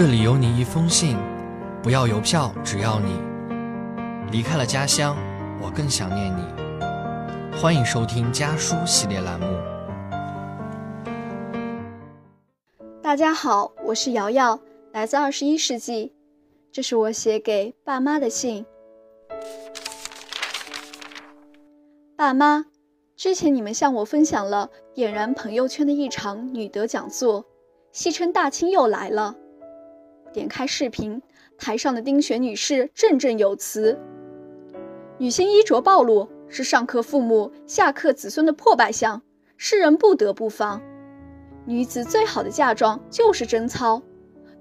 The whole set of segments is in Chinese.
这里有你一封信，不要邮票，只要你离开了家乡，我更想念你。欢迎收听家书系列栏目。大家好，我是瑶瑶，来自二十一世纪，这是我写给爸妈的信。爸妈，之前你们向我分享了点燃朋友圈的一场女德讲座，戏称大清又来了。点开视频，台上的丁雪女士振振有词：“女性衣着暴露是上克父母、下克子孙的破败相，世人不得不防。女子最好的嫁妆就是贞操。”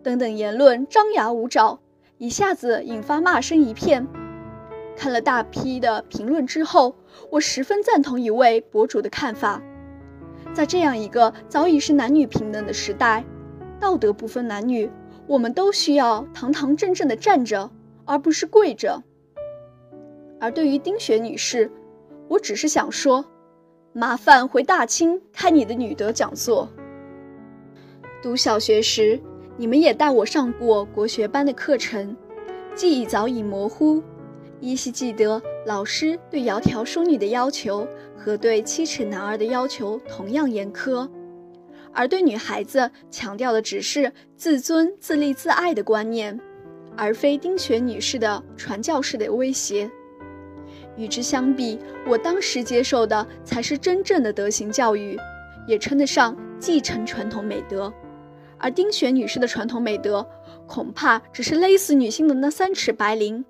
等等言论张牙舞爪，一下子引发骂声一片。看了大批的评论之后，我十分赞同一位博主的看法：在这样一个早已是男女平等的时代，道德不分男女。我们都需要堂堂正正的站着，而不是跪着。而对于丁雪女士，我只是想说，麻烦回大清开你的女德讲座。读小学时，你们也带我上过国学班的课程，记忆早已模糊，依稀记得老师对窈窕淑女的要求和对七尺男儿的要求同样严苛。而对女孩子强调的只是自尊、自立、自爱的观念，而非丁雪女士的传教士的威胁。与之相比，我当时接受的才是真正的德行教育，也称得上继承传统美德。而丁雪女士的传统美德，恐怕只是勒死女性的那三尺白绫。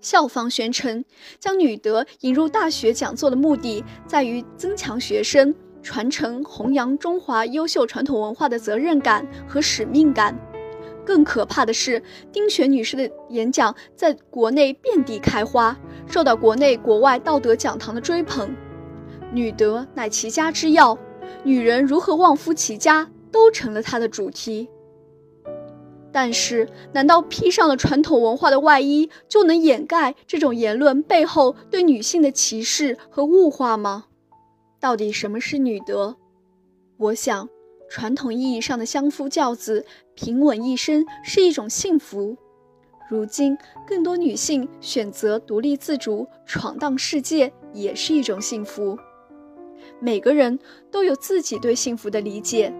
校方宣称，将女德引入大学讲座的目的，在于增强学生。传承弘扬中华优秀传统文化的责任感和使命感。更可怕的是，丁雪女士的演讲在国内遍地开花，受到国内国外道德讲堂的追捧。女德乃齐家之要，女人如何旺夫齐家都成了她的主题。但是，难道披上了传统文化的外衣，就能掩盖这种言论背后对女性的歧视和物化吗？到底什么是女德？我想，传统意义上的相夫教子、平稳一生是一种幸福。如今，更多女性选择独立自主、闯荡世界，也是一种幸福。每个人都有自己对幸福的理解，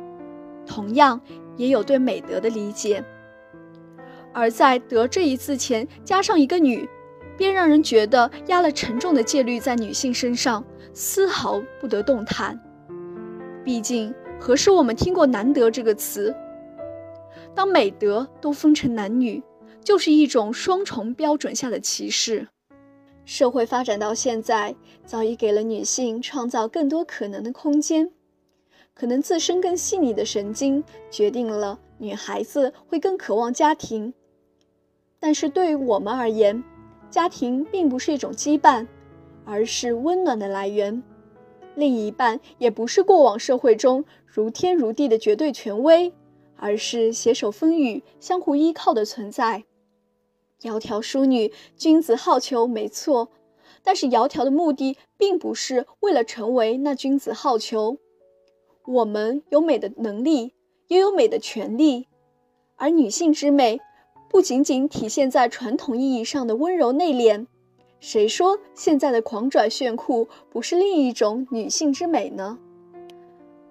同样也有对美德的理解。而在“德”这一字前加上一个“女”。便让人觉得压了沉重的戒律在女性身上，丝毫不得动弹。毕竟，何时我们听过“难得”这个词？当美德都分成男女，就是一种双重标准下的歧视。社会发展到现在，早已给了女性创造更多可能的空间。可能自身更细腻的神经，决定了女孩子会更渴望家庭。但是对于我们而言，家庭并不是一种羁绊，而是温暖的来源。另一半也不是过往社会中如天如地的绝对权威，而是携手风雨、相互依靠的存在。窈窕淑女，君子好逑，没错。但是窈窕的目的并不是为了成为那君子好逑。我们有美的能力，也有美的权利，而女性之美。不仅仅体现在传统意义上的温柔内敛，谁说现在的狂拽炫酷不是另一种女性之美呢？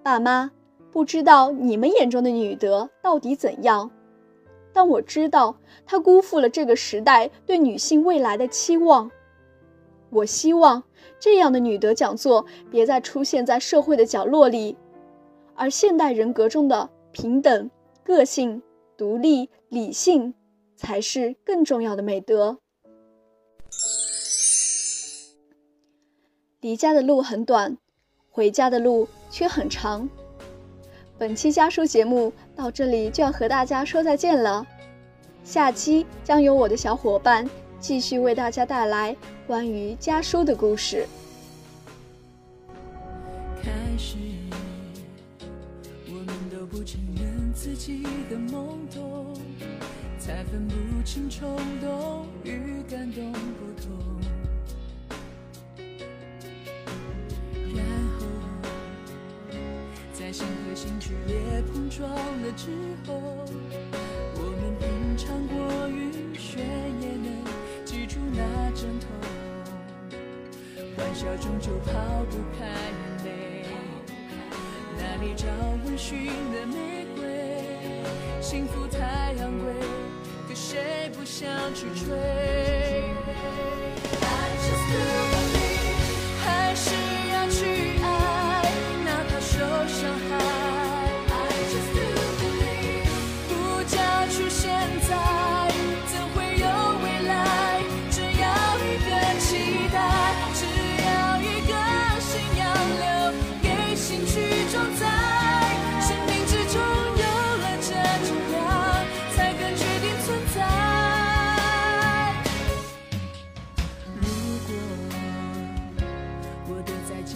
爸妈，不知道你们眼中的女德到底怎样，但我知道她辜负了这个时代对女性未来的期望。我希望这样的女德讲座别再出现在社会的角落里，而现代人格中的平等、个性、独立、理性。才是更重要的美德。离家的路很短，回家的路却很长。本期家书节目到这里就要和大家说再见了，下期将由我的小伙伴继续为大家带来关于家书的故事。开始，我们都不承认自己的梦。才分不清冲动与感动不同，然后在心和心剧烈碰撞了之后。我们品尝过雨雪，也能记住那阵痛。玩笑终究抛不开眼泪，那里找温驯的玫瑰？幸福太昂贵，谁不想去追？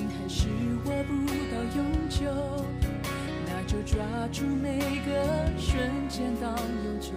心还是握不到永久，那就抓住每个瞬间到永久。